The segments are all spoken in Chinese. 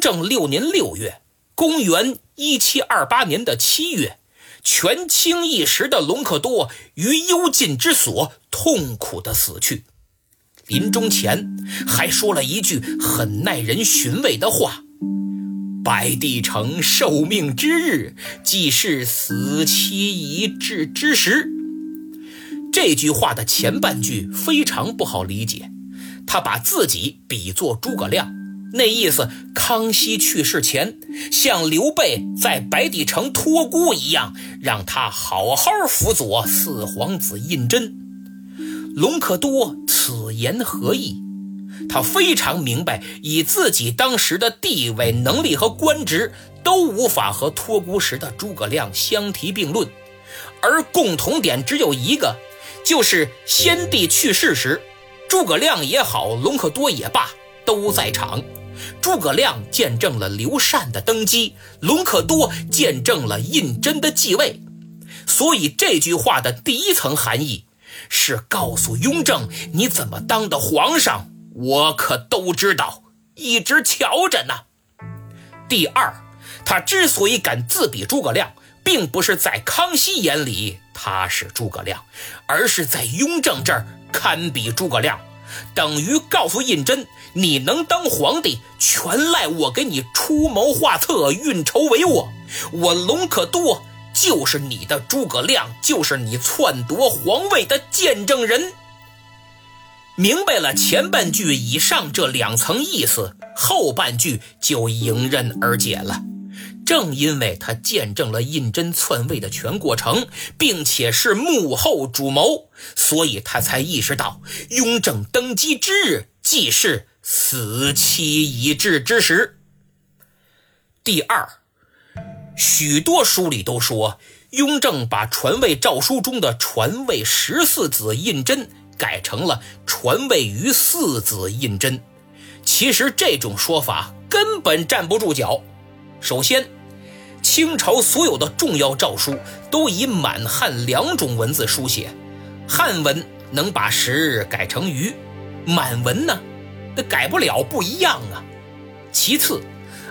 正六年六月，公元一七二八年的七月，权倾一时的隆科多于幽禁之所痛苦的死去。临终前还说了一句很耐人寻味的话：“白帝城受命之日，即是死期已至之时。”这句话的前半句非常不好理解，他把自己比作诸葛亮，那意思康熙去世前，像刘备在白帝城托孤一样，让他好好辅佐四皇子胤禛。隆科多此言何意？他非常明白，以自己当时的地位、能力和官职，都无法和托孤时的诸葛亮相提并论，而共同点只有一个，就是先帝去世时，诸葛亮也好，隆科多也罢，都在场。诸葛亮见证了刘禅的登基，隆科多见证了胤禛的继位，所以这句话的第一层含义。是告诉雍正你怎么当的皇上，我可都知道，一直瞧着呢。第二，他之所以敢自比诸葛亮，并不是在康熙眼里他是诸葛亮，而是在雍正这儿堪比诸葛亮，等于告诉胤禛，你能当皇帝，全赖我给你出谋划策、运筹帷幄，我隆科多。就是你的诸葛亮，就是你篡夺皇位的见证人。明白了前半句以上这两层意思，后半句就迎刃而解了。正因为他见证了胤禛篡位的全过程，并且是幕后主谋，所以他才意识到雍正登基之日，既是死期已至之时。第二。许多书里都说，雍正把传位诏书中的传位十四子胤禛改成了传位于四子胤禛。其实这种说法根本站不住脚。首先，清朝所有的重要诏书都以满汉两种文字书写，汉文能把时改成余，满文呢，那改不了，不一样啊。其次，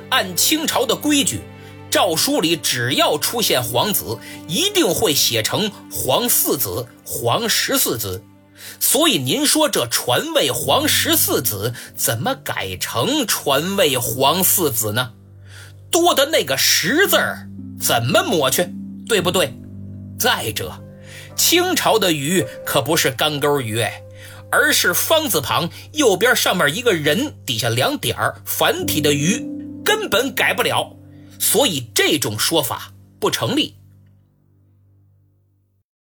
按清朝的规矩。诏书里只要出现皇子，一定会写成皇四子、皇十四子。所以您说这传位皇十四子怎么改成传位皇四子呢？多的那个十字儿怎么抹去？对不对？再者，清朝的鱼可不是干钩鱼，而是方字旁，右边上面一个人，底下两点儿，繁体的鱼，根本改不了。所以这种说法不成立。